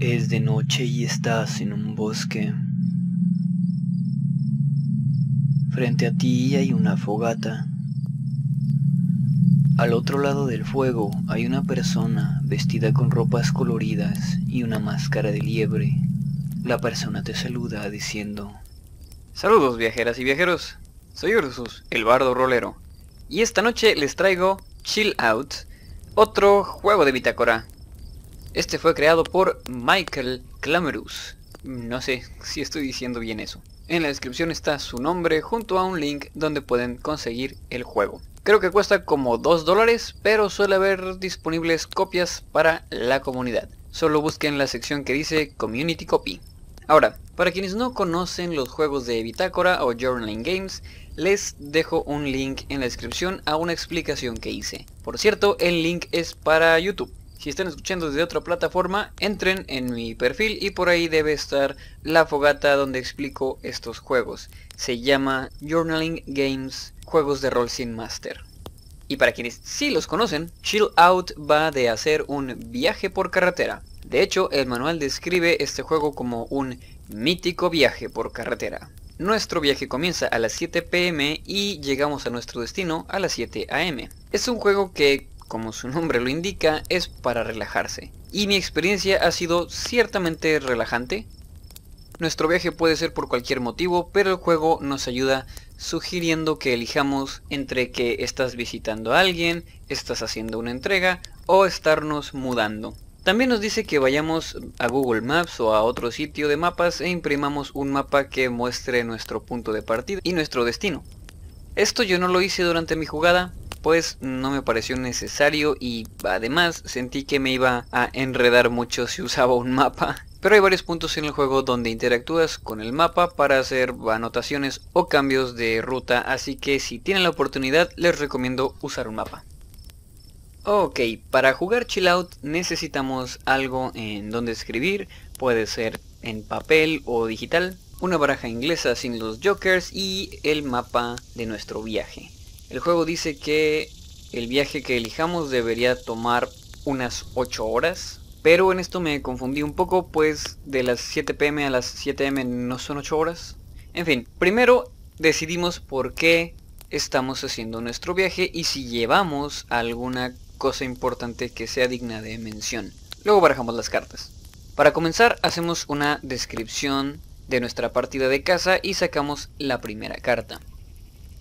Es de noche y estás en un bosque. Frente a ti hay una fogata. Al otro lado del fuego hay una persona vestida con ropas coloridas y una máscara de liebre. La persona te saluda diciendo, Saludos viajeras y viajeros, soy Ursus, el bardo rolero, y esta noche les traigo Chill Out, otro juego de bitácora. Este fue creado por Michael Clamerus, no sé si estoy diciendo bien eso. En la descripción está su nombre junto a un link donde pueden conseguir el juego. Creo que cuesta como 2 dólares, pero suele haber disponibles copias para la comunidad. Solo busquen la sección que dice Community Copy. Ahora, para quienes no conocen los juegos de Bitácora o Journaling Games, les dejo un link en la descripción a una explicación que hice. Por cierto, el link es para YouTube. Si están escuchando desde otra plataforma, entren en mi perfil y por ahí debe estar la fogata donde explico estos juegos. Se llama Journaling Games Juegos de Rol Master. Y para quienes sí los conocen, Chill Out va de hacer un viaje por carretera. De hecho, el manual describe este juego como un mítico viaje por carretera. Nuestro viaje comienza a las 7 pm y llegamos a nuestro destino a las 7 am. Es un juego que como su nombre lo indica, es para relajarse. Y mi experiencia ha sido ciertamente relajante. Nuestro viaje puede ser por cualquier motivo, pero el juego nos ayuda sugiriendo que elijamos entre que estás visitando a alguien, estás haciendo una entrega o estarnos mudando. También nos dice que vayamos a Google Maps o a otro sitio de mapas e imprimamos un mapa que muestre nuestro punto de partida y nuestro destino. Esto yo no lo hice durante mi jugada, pues no me pareció necesario y además sentí que me iba a enredar mucho si usaba un mapa. Pero hay varios puntos en el juego donde interactúas con el mapa para hacer anotaciones o cambios de ruta, así que si tienen la oportunidad les recomiendo usar un mapa. Ok, para jugar Chill Out necesitamos algo en donde escribir, puede ser en papel o digital, una baraja inglesa sin los jokers y el mapa de nuestro viaje. El juego dice que el viaje que elijamos debería tomar unas 8 horas. Pero en esto me confundí un poco, pues de las 7 pm a las 7 am no son 8 horas. En fin, primero decidimos por qué estamos haciendo nuestro viaje y si llevamos alguna cosa importante que sea digna de mención. Luego barajamos las cartas. Para comenzar hacemos una descripción de nuestra partida de casa y sacamos la primera carta.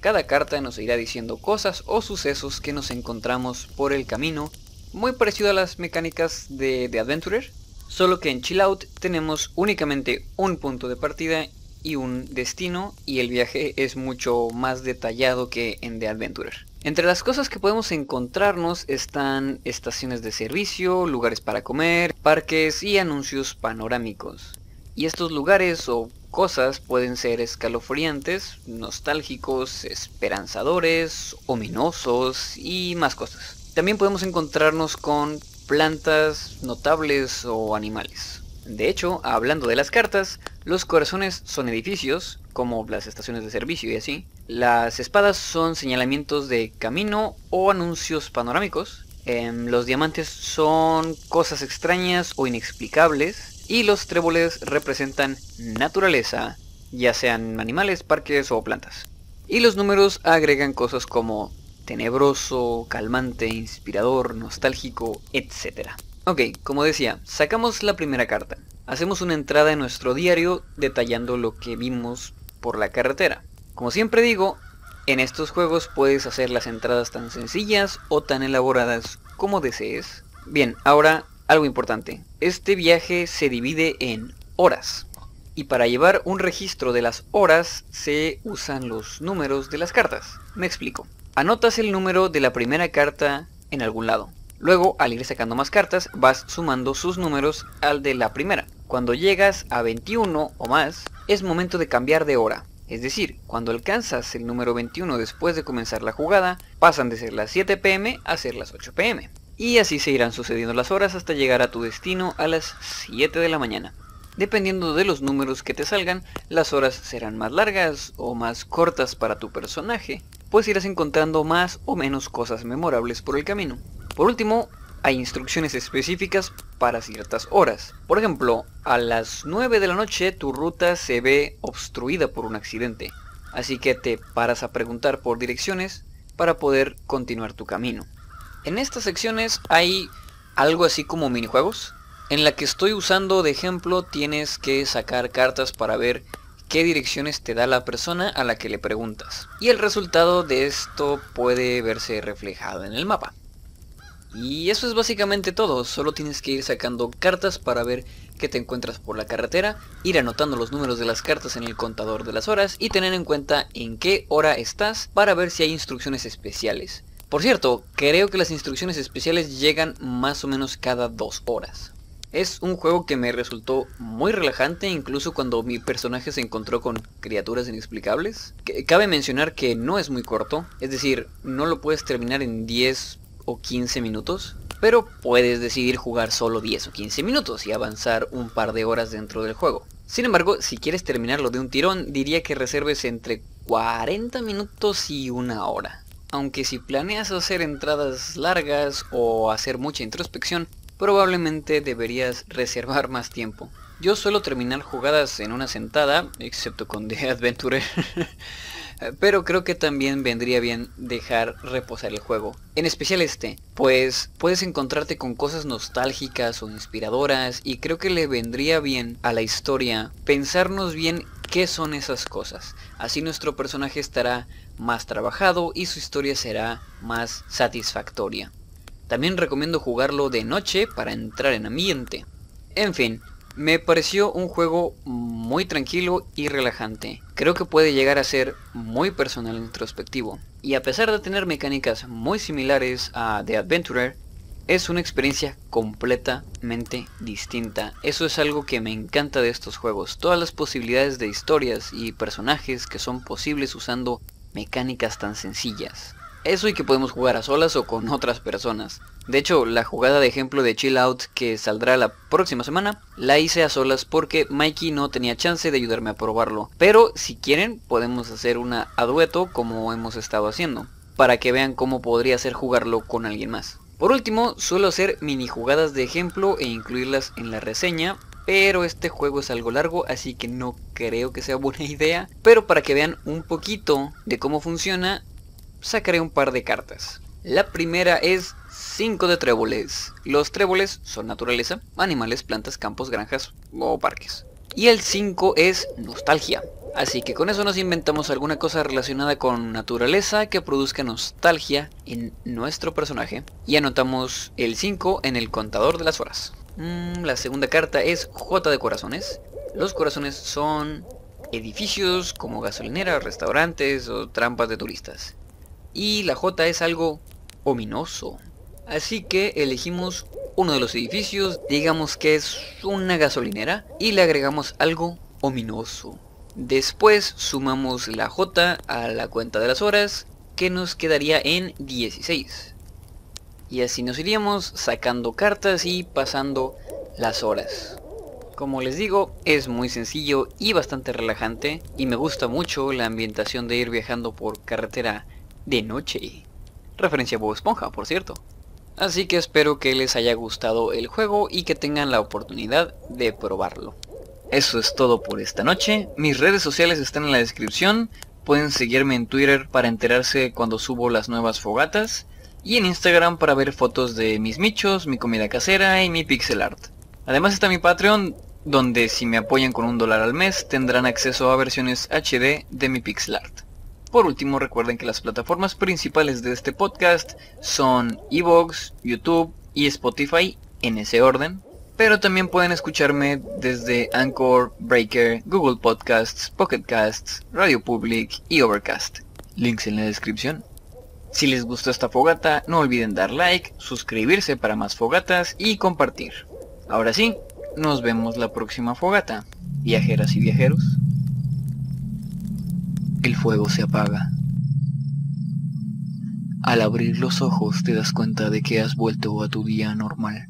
Cada carta nos irá diciendo cosas o sucesos que nos encontramos por el camino, muy parecido a las mecánicas de The Adventurer, solo que en Chill Out tenemos únicamente un punto de partida y un destino y el viaje es mucho más detallado que en The Adventurer. Entre las cosas que podemos encontrarnos están estaciones de servicio, lugares para comer, parques y anuncios panorámicos. Y estos lugares o cosas pueden ser escalofriantes, nostálgicos, esperanzadores, ominosos y más cosas. También podemos encontrarnos con plantas notables o animales. De hecho, hablando de las cartas, los corazones son edificios, como las estaciones de servicio y así. Las espadas son señalamientos de camino o anuncios panorámicos. Em, los diamantes son cosas extrañas o inexplicables y los tréboles representan naturaleza, ya sean animales, parques o plantas. Y los números agregan cosas como tenebroso, calmante, inspirador, nostálgico, etc. Ok, como decía, sacamos la primera carta. Hacemos una entrada en nuestro diario detallando lo que vimos por la carretera. Como siempre digo, en estos juegos puedes hacer las entradas tan sencillas o tan elaboradas como desees. Bien, ahora algo importante, este viaje se divide en horas. Y para llevar un registro de las horas se usan los números de las cartas. Me explico. Anotas el número de la primera carta en algún lado. Luego, al ir sacando más cartas, vas sumando sus números al de la primera. Cuando llegas a 21 o más, es momento de cambiar de hora. Es decir, cuando alcanzas el número 21 después de comenzar la jugada, pasan de ser las 7 pm a ser las 8 pm. Y así se irán sucediendo las horas hasta llegar a tu destino a las 7 de la mañana. Dependiendo de los números que te salgan, las horas serán más largas o más cortas para tu personaje, pues irás encontrando más o menos cosas memorables por el camino. Por último, hay instrucciones específicas para ciertas horas. Por ejemplo, a las 9 de la noche tu ruta se ve obstruida por un accidente, así que te paras a preguntar por direcciones para poder continuar tu camino. En estas secciones hay algo así como minijuegos, en la que estoy usando de ejemplo tienes que sacar cartas para ver qué direcciones te da la persona a la que le preguntas. Y el resultado de esto puede verse reflejado en el mapa. Y eso es básicamente todo, solo tienes que ir sacando cartas para ver qué te encuentras por la carretera, ir anotando los números de las cartas en el contador de las horas y tener en cuenta en qué hora estás para ver si hay instrucciones especiales. Por cierto, creo que las instrucciones especiales llegan más o menos cada dos horas. Es un juego que me resultó muy relajante incluso cuando mi personaje se encontró con criaturas inexplicables. cabe mencionar que no es muy corto, es decir, no lo puedes terminar en 10 o 15 minutos, pero puedes decidir jugar solo 10 o 15 minutos y avanzar un par de horas dentro del juego. Sin embargo, si quieres terminarlo de un tirón, diría que reserves entre 40 minutos y una hora. Aunque si planeas hacer entradas largas o hacer mucha introspección, probablemente deberías reservar más tiempo. Yo suelo terminar jugadas en una sentada, excepto con The Adventure, pero creo que también vendría bien dejar reposar el juego. En especial este, pues puedes encontrarte con cosas nostálgicas o inspiradoras y creo que le vendría bien a la historia pensarnos bien qué son esas cosas. Así nuestro personaje estará más trabajado y su historia será más satisfactoria. También recomiendo jugarlo de noche para entrar en ambiente. En fin, me pareció un juego muy tranquilo y relajante. Creo que puede llegar a ser muy personal e introspectivo. Y a pesar de tener mecánicas muy similares a The Adventurer, es una experiencia completamente distinta. Eso es algo que me encanta de estos juegos. Todas las posibilidades de historias y personajes que son posibles usando mecánicas tan sencillas. Eso y que podemos jugar a solas o con otras personas. De hecho, la jugada de ejemplo de Chill Out que saldrá la próxima semana, la hice a solas porque Mikey no tenía chance de ayudarme a probarlo. Pero si quieren, podemos hacer una a dueto como hemos estado haciendo, para que vean cómo podría ser jugarlo con alguien más. Por último, suelo hacer mini jugadas de ejemplo e incluirlas en la reseña, pero este juego es algo largo, así que no creo que sea buena idea. Pero para que vean un poquito de cómo funciona, sacaré un par de cartas. La primera es 5 de tréboles. Los tréboles son naturaleza, animales, plantas, campos, granjas o parques. Y el 5 es nostalgia. Así que con eso nos inventamos alguna cosa relacionada con naturaleza que produzca nostalgia en nuestro personaje. Y anotamos el 5 en el contador de las horas. Mm, la segunda carta es J de corazones. Los corazones son edificios como gasolineras, restaurantes o trampas de turistas. Y la J es algo ominoso. Así que elegimos uno de los edificios, digamos que es una gasolinera, y le agregamos algo ominoso. Después sumamos la J a la cuenta de las horas, que nos quedaría en 16. Y así nos iríamos sacando cartas y pasando las horas. Como les digo, es muy sencillo y bastante relajante, y me gusta mucho la ambientación de ir viajando por carretera de noche. Referencia a Bob Esponja, por cierto. Así que espero que les haya gustado el juego y que tengan la oportunidad de probarlo. Eso es todo por esta noche. Mis redes sociales están en la descripción. Pueden seguirme en Twitter para enterarse cuando subo las nuevas fogatas. Y en Instagram para ver fotos de mis michos, mi comida casera y mi pixel art. Además está mi Patreon, donde si me apoyan con un dólar al mes tendrán acceso a versiones HD de mi pixel art. Por último, recuerden que las plataformas principales de este podcast son Evox, YouTube y Spotify en ese orden. Pero también pueden escucharme desde Anchor, Breaker, Google Podcasts, Pocket Casts, Radio Public y Overcast. Links en la descripción. Si les gustó esta fogata, no olviden dar like, suscribirse para más fogatas y compartir. Ahora sí, nos vemos la próxima fogata. Viajeras y viajeros el fuego se apaga. Al abrir los ojos te das cuenta de que has vuelto a tu día normal.